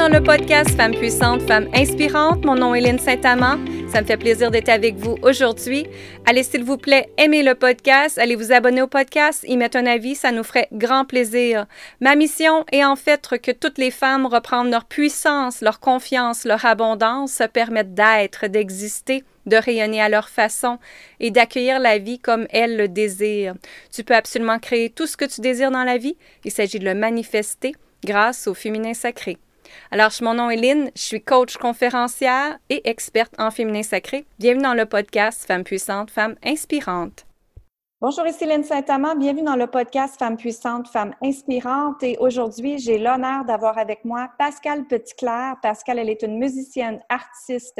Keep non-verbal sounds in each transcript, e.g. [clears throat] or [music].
dans le podcast Femmes puissantes, Femmes inspirantes. Mon nom est Lynne Saint-Amand. Ça me fait plaisir d'être avec vous aujourd'hui. Allez, s'il vous plaît, aimez le podcast. Allez vous abonner au podcast, y mettre un avis, ça nous ferait grand plaisir. Ma mission est en fait que toutes les femmes reprennent leur puissance, leur confiance, leur abondance, se permettent d'être, d'exister de rayonner à leur façon et d'accueillir la vie comme elles le désirent. Tu peux absolument créer tout ce que tu désires dans la vie. Il s'agit de le manifester grâce au féminin sacré. Alors, mon nom est Lynn, je suis coach conférencière et experte en féminin sacré. Bienvenue dans le podcast Femmes puissantes, Femmes inspirantes. Bonjour, ici Lynn Saint-Amand. Bienvenue dans le podcast Femmes puissantes, Femmes inspirantes. Et aujourd'hui, j'ai l'honneur d'avoir avec moi Pascal Petitclerc. Pascal, elle est une musicienne, artiste,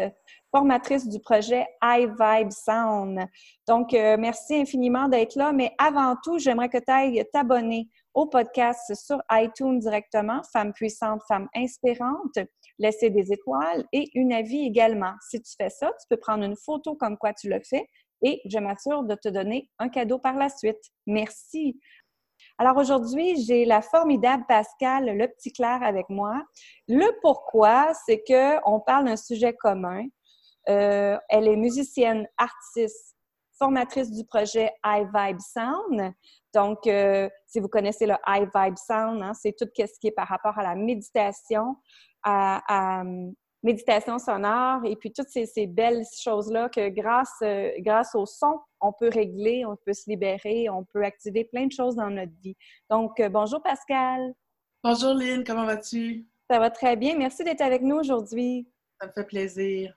formatrice du projet iVibe Sound. Donc, euh, merci infiniment d'être là. Mais avant tout, j'aimerais que tu ailles t'abonner au podcast sur iTunes directement, Femmes puissantes, Femmes inspirantes, laisser des étoiles et une avis également. Si tu fais ça, tu peux prendre une photo comme quoi tu le fais et je m'assure de te donner un cadeau par la suite. Merci. Alors aujourd'hui, j'ai la formidable Pascal Le Petit Clair avec moi. Le pourquoi, c'est qu'on parle d'un sujet commun. Euh, elle est musicienne, artiste, formatrice du projet iVibe Sound. Donc, euh, si vous connaissez le High Vibe Sound, hein, c'est tout ce qui est par rapport à la méditation, à, hum, méditation sonore et puis toutes ces, belles choses-là que grâce, euh, grâce au son, on peut régler, on peut se libérer, on peut activer plein de choses dans notre vie. Donc, euh, bonjour Pascal. Bonjour Lynn, comment vas-tu? Ça va très bien. Merci d'être avec nous aujourd'hui. Ça me fait plaisir.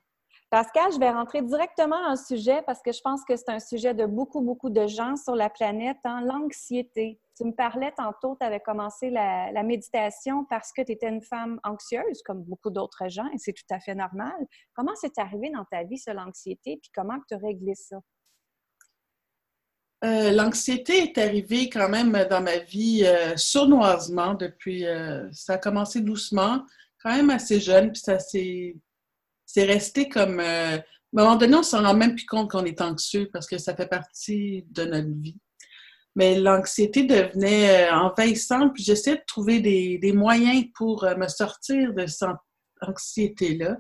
Pascal, je vais rentrer directement le sujet parce que je pense que c'est un sujet de beaucoup, beaucoup de gens sur la planète, hein, l'anxiété. Tu me parlais tantôt, tu avais commencé la, méditation parce que tu étais une femme anxieuse, comme beaucoup d'autres gens, et c'est tout à fait normal. Comment c'est arrivé dans ta vie, ça, l'anxiété, puis comment tu as réglé ça? Euh, l'anxiété est arrivée quand même dans ma vie euh, sournoisement depuis. Euh, ça a commencé doucement, quand même assez jeune, puis ça s'est c'est resté comme. Euh, à un moment donné, on s'en rend même plus compte qu'on est anxieux parce que ça fait partie de notre vie. Mais l'anxiété devenait euh, envahissante, puis j'essayais de trouver des, moyens pour euh, me sortir de cette anxiété-là.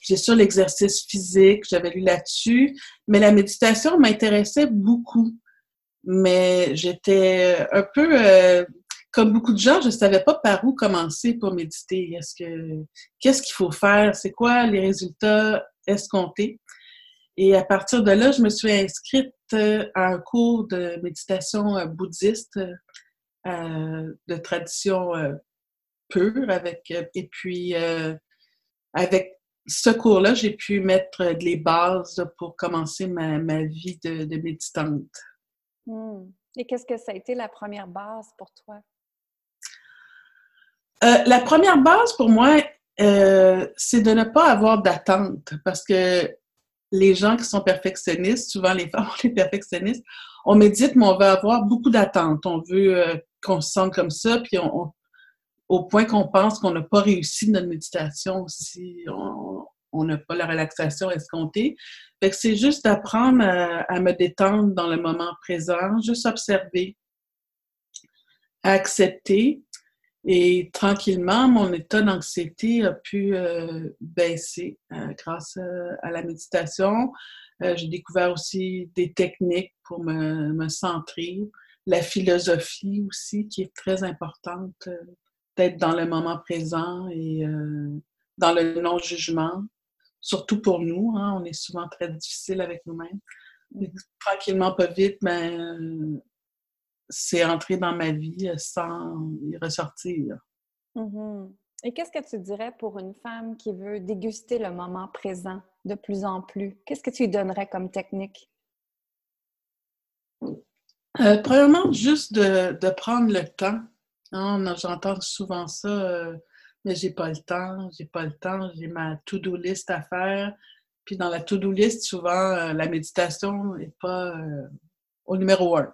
j'ai sur l'exercice physique, j'avais lu là-dessus, mais la méditation m'intéressait beaucoup. Mais j'étais un peu comme beaucoup de gens, je ne savais pas par où commencer pour méditer. Est-ce que qu'est-ce qu'il faut faire? C'est quoi les résultats? Escomptés? Et à partir de là, je me suis inscrite euh, à un cours de méditation euh, bouddhiste euh, de tradition pure avec et puis avec ce cours-là, j'ai pu mettre les bases pour commencer ma, vie de, méditante. Hmm. Et qu'est-ce que ça a été la première base pour toi? Euh, la première base pour moi, euh, c'est de ne pas avoir d'attente parce que les gens qui sont perfectionnistes, souvent les [laughs] femmes, les perfectionnistes, on médite, mais on veut avoir beaucoup d'attentes. On veut euh, qu'on se sente comme ça, puis au point qu'on pense qu'on n'a pas réussi notre méditation si on n'a pas la relaxation escomptée. Fait que c'est juste d'apprendre à, me détendre dans le moment présent, juste observer, accepter, et tranquillement, mon état d'anxiété a pu euh, baisser euh, grâce euh, à la méditation. J'ai découvert aussi des techniques pour me, me, centrer. La philosophie aussi, qui est très importante, d'être dans le moment présent et dans le non-jugement, surtout pour nous. Hein, on est souvent très difficile avec nous-mêmes. Mm-hmm. Tranquillement, pas vite, mais c'est entré dans ma vie sans y ressortir. Mm-hmm. Et qu'est-ce que tu dirais pour une femme qui veut déguster le moment présent de plus en plus? Qu'est-ce que tu lui donnerais comme technique? Euh, premièrement, juste de, prendre le temps. Hein, j'entends souvent ça, euh, mais j'ai pas le temps, j'ai pas le temps, j'ai ma to-do list à faire. Puis dans la to-do list, souvent, euh, la méditation n'est pas au numéro un.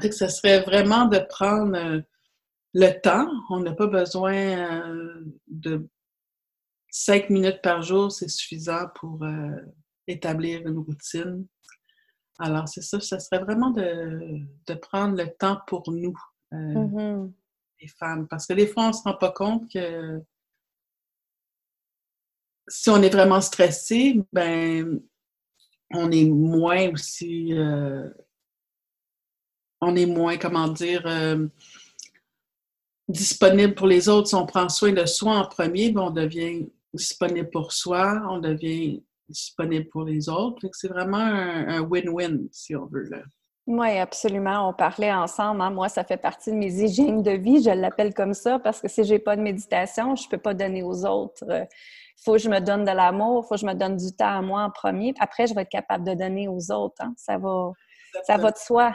Que ce serait vraiment de prendre euh, le temps. On n'a pas besoin euh, de cinq minutes par jour, c'est suffisant pour euh, établir une routine. Alors, c'est ça, ce serait vraiment de, prendre le temps pour nous. Mm-hmm. les femmes. Parce que des fois, on ne se rend pas compte que si on est vraiment stressé, ben, on est moins aussi. Euh, on est moins, comment dire, euh, disponible pour les autres. Si on prend soin de soi en premier, ben, on devient disponible pour soi, on devient disponible pour les autres. C'est vraiment un win-win, si on veut. Là. Oui, absolument. On parlait ensemble. Hein. Moi, ça fait partie de mes hygiènes de vie. Je l'appelle comme ça parce que si j'ai pas de méditation, je peux pas donner aux autres. Il faut que je me donne de l'amour, il faut que je me donne du temps à moi en premier. Après, je vais être capable de donner aux autres. Hein. Ça va, ça va de soi.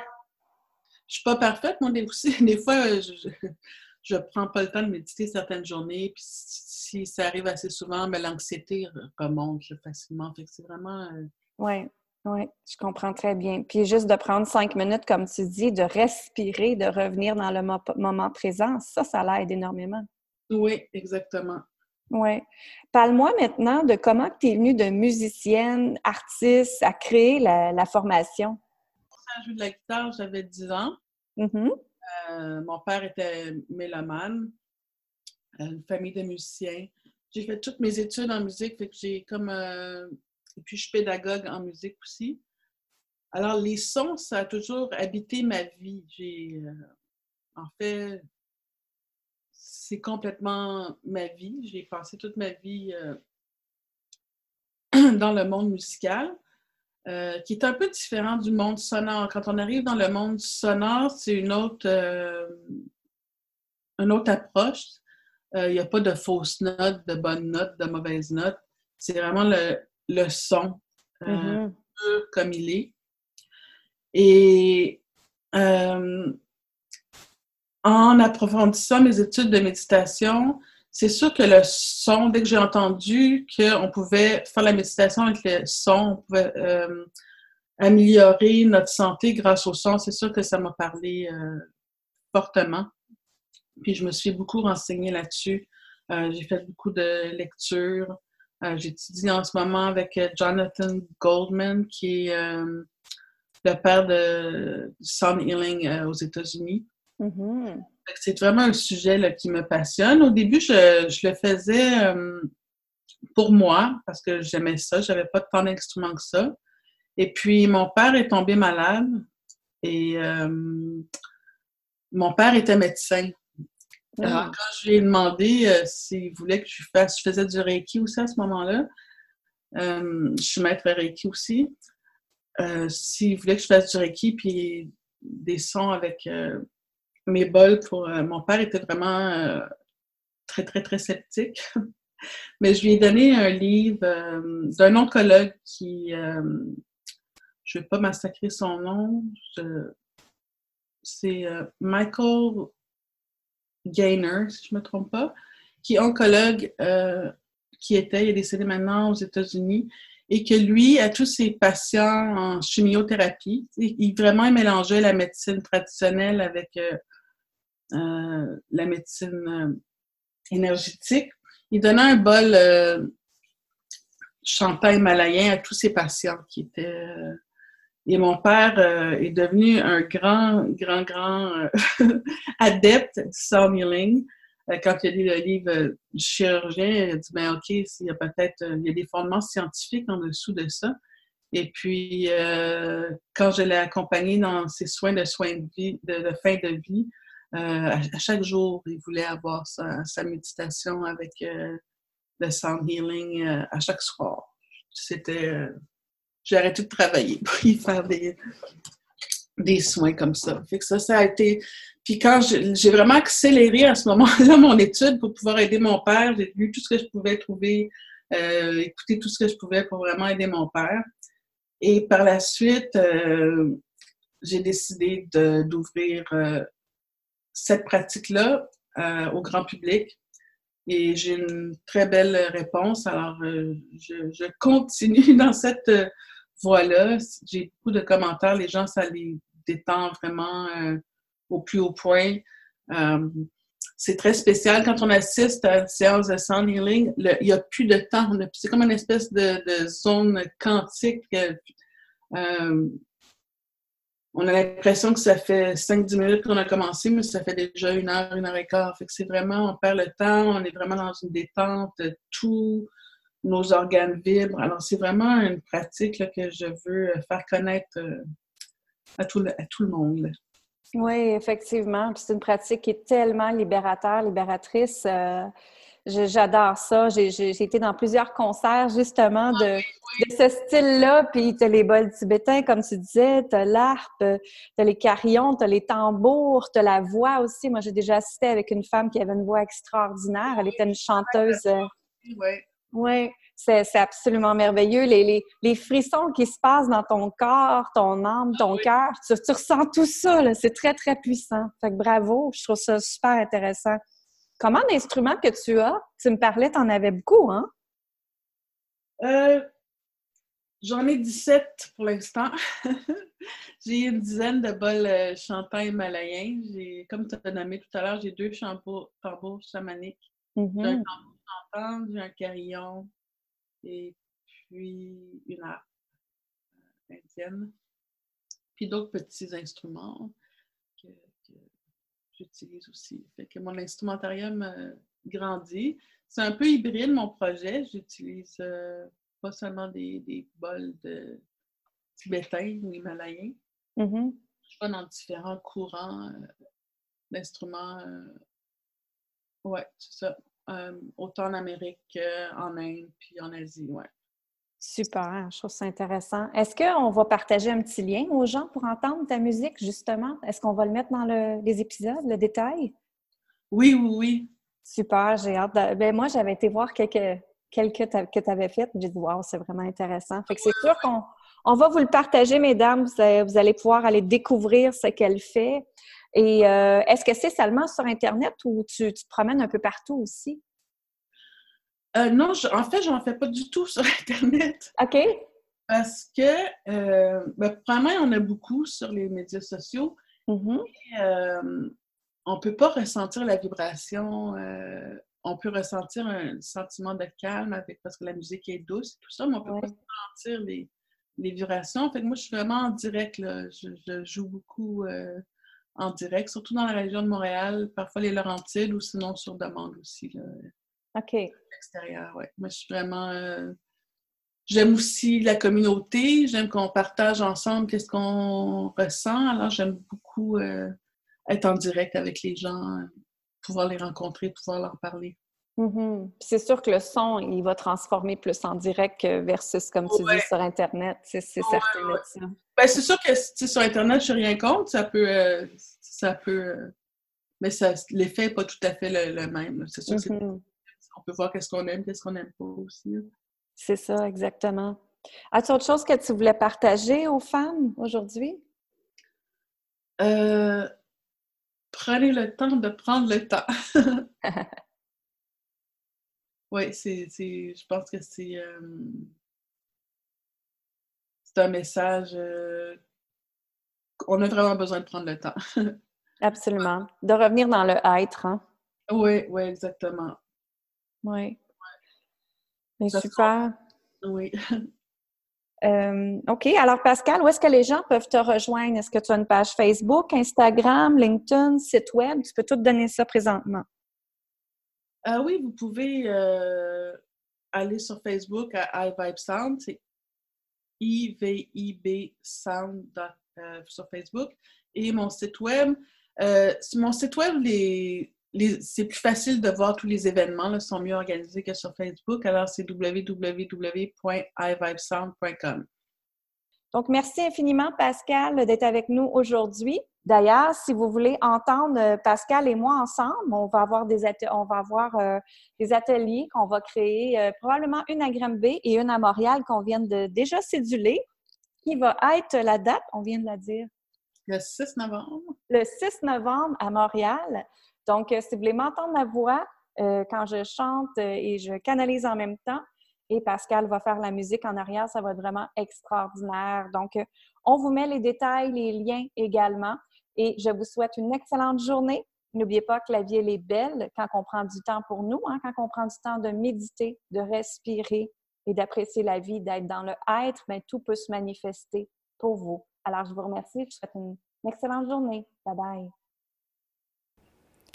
Je suis pas parfaite, moi, aussi. [laughs] Des fois, je, ne prends pas le temps de méditer certaines journées. Puis si ça arrive assez souvent, mais l'anxiété remonte facilement. c'est vraiment. Euh, oui. Oui, je comprends très bien. Puis juste de prendre cinq minutes, comme tu dis, de respirer, de revenir dans le moment présent, ça, ça l'aide énormément. Oui, exactement. Oui. Parle-moi maintenant de comment tu es venue de musicienne, artiste, à créer la, formation. Joué de la guitare, j'avais 10 ans. Mm-hmm. Euh, mon père était mélomane, une famille de musiciens. J'ai fait toutes mes études en musique, fait que j'ai comme euh, et puis, je suis pédagogue en musique aussi. Alors, les sons, ça a toujours habité ma vie. J'ai, euh, en fait, c'est complètement ma vie. J'ai passé toute ma vie [clears throat] dans le monde musical, euh, qui est un peu différent du monde sonore. Quand on arrive dans le monde sonore, c'est une autre, une autre approche. Il n'y a pas de fausses notes, de bonnes notes, de mauvaises notes. C'est vraiment le, le son euh, mm-hmm. comme il est. Et euh, en approfondissant mes études de méditation, c'est sûr que le son, dès que j'ai entendu qu'on pouvait faire la méditation avec le son, on pouvait euh, améliorer notre santé grâce au son, c'est sûr que ça m'a parlé fortement. Puis je me suis beaucoup renseignée là-dessus. j'ai fait beaucoup de lectures. Euh, j'étudie en ce moment avec euh, Jonathan Goldman, qui est euh, le père de Sound Healing aux États-Unis. Mm-hmm. C'est vraiment un sujet qui me passionne. Au début, je, le faisais pour moi parce que j'aimais ça. J'avais pas tant d'instruments que ça. Et puis, mon père est tombé malade et mon père était médecin. Alors, ah. quand je lui ai demandé euh, s'il voulait que je fasse, je faisais du Reiki aussi à ce moment-là. Euh, je suis maître Reiki aussi. Euh, s'il voulait que je fasse du Reiki, puis des sons avec mes bols pour. mon père était vraiment très, très, très sceptique. [laughs] Mais je lui ai donné un livre d'un oncologue qui. je ne vais pas massacrer son nom. C'est Michael Gainer, si je ne me trompe pas, qui est oncologue, euh, qui était, il est décédé maintenant aux États-Unis, et que lui, à tous ses patients en chimiothérapie, il vraiment mélangeait la médecine traditionnelle avec euh, euh, la médecine énergétique. Il donnait un bol champagne malayen à tous ses patients qui étaient et mon père euh, est devenu un grand, grand, grand euh, [laughs] adepte du sound healing. Euh, quand il a lu le livre chirurgien, il a dit, ben OK, il y a peut-être il des fondements scientifiques en dessous de ça. Et puis, quand je l'ai accompagné dans ses soins de soins de vie, de, fin de vie, à, chaque jour, il voulait avoir sa, méditation avec le sound healing à chaque soir. C'était j'ai arrêté de travailler [laughs] pour y faire des, des soins comme ça. Fait ça, ça a été. Puis quand j'ai vraiment accéléré à ce moment-là [laughs] mon étude pour pouvoir aider mon père, j'ai lu tout ce que je pouvais trouver, euh, écouter tout ce que je pouvais pour vraiment aider mon père. Et par la suite, euh, j'ai décidé d'ouvrir euh, cette pratique-là au grand public. Et j'ai une très belle réponse. Alors, je, je, continue [laughs] dans cette voilà, j'ai beaucoup de commentaires. Les gens, ça les détend vraiment euh, au plus haut point. Euh, c'est très spécial quand on assiste à une séance de sound healing. il n'y a plus de temps. C'est comme une espèce de, zone quantique. On a l'impression que ça fait 5-10 minutes qu'on a commencé, mais ça fait déjà une heure, une heure et quart. C'est vraiment, on perd le temps, on est vraiment dans une détente, tous nos organes vibrent. Alors, c'est vraiment une pratique que je veux faire connaître euh, à tout le, à tout le monde. Oui, effectivement. C'est une pratique qui est tellement libérateur, libératrice. Euh, J'adore ça. J'ai été dans plusieurs concerts justement de, ce style-là. Puis tu as les bols tibétains, comme tu disais, tu as l'harpe, tu as les carillons, tu as les tambours, tu as la voix aussi. Moi, j'ai déjà assisté avec une femme qui avait une voix extraordinaire. Elle était une chanteuse. Euh, oui. Oui, c'est absolument merveilleux. Les, les, les, frissons qui se passent dans ton corps, ton âme, ton ah cœur, tu, tu, ressens tout ça. C'est très, très puissant. Fait que bravo, je trouve ça super intéressant. Comment d'instruments que tu as? Tu me parlais, tu en avais beaucoup, hein? Euh, j'en ai 17 pour l'instant. [laughs] j'ai une dizaine de bols euh, chantants himalayens. J'ai, comme tu as nommé tout à l'heure, j'ai deux tambours, chamaniques. Mm-hmm. J'ai un tambour chantant, j'ai un carillon et puis une harpe indienne. Puis d'autres petits instruments j'utilise aussi. Fait que mon instrumentarium euh, grandit. C'est un peu hybride mon projet. J'utilise euh, pas seulement des, des, bols de tibétains ou himalayens. Mm-hmm. Je vais dans différents courants euh, d'instruments. ouais, c'est ça. autant en Amérique, en Inde, puis en Asie, ouais. Super, je trouve ça intéressant. Est-ce qu'on va partager un petit lien aux gens pour entendre ta musique, justement? Est-ce qu'on va le mettre dans les épisodes, le détail? Oui, oui, oui. Super, j'ai hâte. Ben, moi, j'avais été voir quelques, quelques que tu avais faites. J'ai dit, wow, c'est vraiment intéressant. Fait que c'est sûr qu'on on va vous le partager, mesdames. Vous allez, pouvoir aller découvrir ce qu'elle fait. Et euh, est-ce que c'est seulement sur Internet ou tu, tu te promènes un peu partout aussi? Euh, non, en fait, je n'en fais pas du tout [laughs] sur Internet. OK. Parce que, euh, ben, premièrement, on a beaucoup sur les médias sociaux. Mm-hmm. Euh, on ne peut pas ressentir la vibration. on peut ressentir un sentiment de calme avec, parce que la musique est douce et tout ça, mais on ne peut pas sentir les, vibrations. En fait, moi, je suis vraiment en direct. Je, joue beaucoup en direct, surtout dans la région de Montréal, parfois les Laurentides ou sinon sur demande aussi. OK. L'extérieur, oui. Moi, je suis vraiment. Euh, j'aime aussi la communauté. J'aime qu'on partage ensemble qu'est-ce qu'on ressent. Alors, j'aime beaucoup euh, être en direct avec les gens, pouvoir les rencontrer, pouvoir leur parler. Mm-hmm. C'est sûr que le son, il va transformer plus en direct versus, comme tu dis, sur Internet. C'est certain. Ben, c'est sûr que sur Internet, je n'ai rien contre. Ça peut. Euh, ça peut mais l'effet n'est pas tout à fait le, même. C'est sûr que mm-hmm on peut voir qu'est-ce qu'on aime, qu'est-ce qu'on n'aime pas aussi. C'est ça, exactement. As-tu autre chose que tu voulais partager aux femmes aujourd'hui? Euh, prenez le temps de prendre le temps. [laughs] oui, c'est, je pense que c'est, euh, c'est un message. Euh, on a vraiment besoin de prendre le temps. [laughs] Absolument. De revenir dans le être. Hein? Oui, oui, exactement. Oui. Mais super. Oui. OK. Alors, Pascal, où est-ce que les gens peuvent te rejoindre? Est-ce que tu as une page Facebook, Instagram, LinkedIn, site web? Tu peux tout donner ça présentement. Euh, oui, vous pouvez euh, aller sur Facebook à iVibeSound. C'est I-V-I-B Sound euh, sur Facebook. Et mon site web. mon site web, les, c'est plus facile de voir tous les événements, là, sont mieux organisés que sur Facebook. Alors, c'est www.ivibesound.com. Donc, merci infiniment, Pascal, d'être avec nous aujourd'hui. D'ailleurs, si vous voulez entendre euh, Pascal et moi ensemble, on va avoir des, on va avoir, euh, des ateliers qu'on va créer, euh, probablement une à Granby et une à Montréal qu'on vient de déjà céduler. Qui va être la date? On vient de la dire. Le 6 novembre. Le 6 novembre à Montréal. Donc, euh, si vous voulez m'entendre ma voix euh, quand je chante euh, et je canalise en même temps, et Pascal va faire la musique en arrière, ça va être vraiment extraordinaire. Donc, on vous met les détails, les liens également. Et je vous souhaite une excellente journée. N'oubliez pas que la vie, elle est belle quand on prend du temps pour nous, hein, quand on prend du temps de méditer, de respirer et d'apprécier la vie, d'être dans le être, mais tout peut se manifester pour vous Alors, je vous remercie. Je vous souhaite une excellente journée. Bye bye.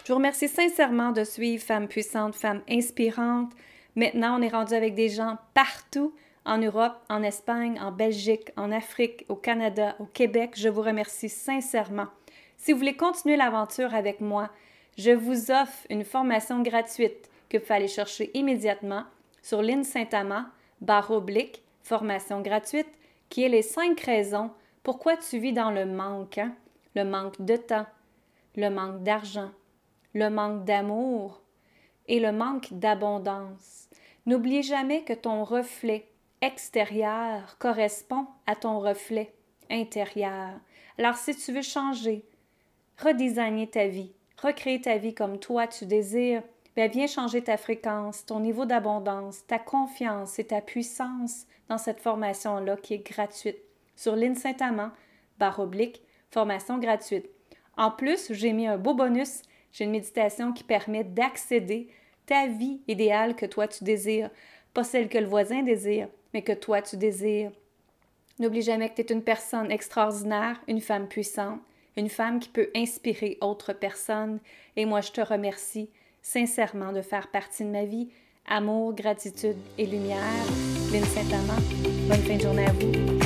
Je vous remercie sincèrement de suivre Femmes puissantes, Femmes inspirantes. Maintenant, on est rendu avec des gens partout en Europe, en Espagne, en Belgique, en Afrique, au Canada, au Québec. Je vous remercie sincèrement. Si vous voulez continuer l'aventure avec moi, je vous offre une formation gratuite que vous aller chercher immédiatement sur l'île Saint-Amand, barre oblique, formation gratuite, qui est les cinq raisons pourquoi tu vis dans le manque, hein? le manque de temps, le manque d'argent, le manque d'amour et le manque d'abondance. N'oublie jamais que ton reflet extérieur correspond à ton reflet intérieur. Alors si tu veux changer, redesigner ta vie, recréer ta vie comme toi tu désires, bien, viens changer ta fréquence, ton niveau d'abondance, ta confiance et ta puissance dans cette formation-là qui est gratuite. Sur l'IN Saint-Amand, barre oblique, formation gratuite. En plus, j'ai mis un beau bonus. J'ai une méditation qui permet d'accéder ta vie idéale que toi tu désires, pas celle que le voisin désire, mais que toi tu désires. N'oublie jamais que tu es une personne extraordinaire, une femme puissante, une femme qui peut inspirer autres personnes. Et moi, je te remercie sincèrement de faire partie de ma vie. Amour, gratitude et lumière. Lynn Saint-Amand, bonne fin de journée à vous.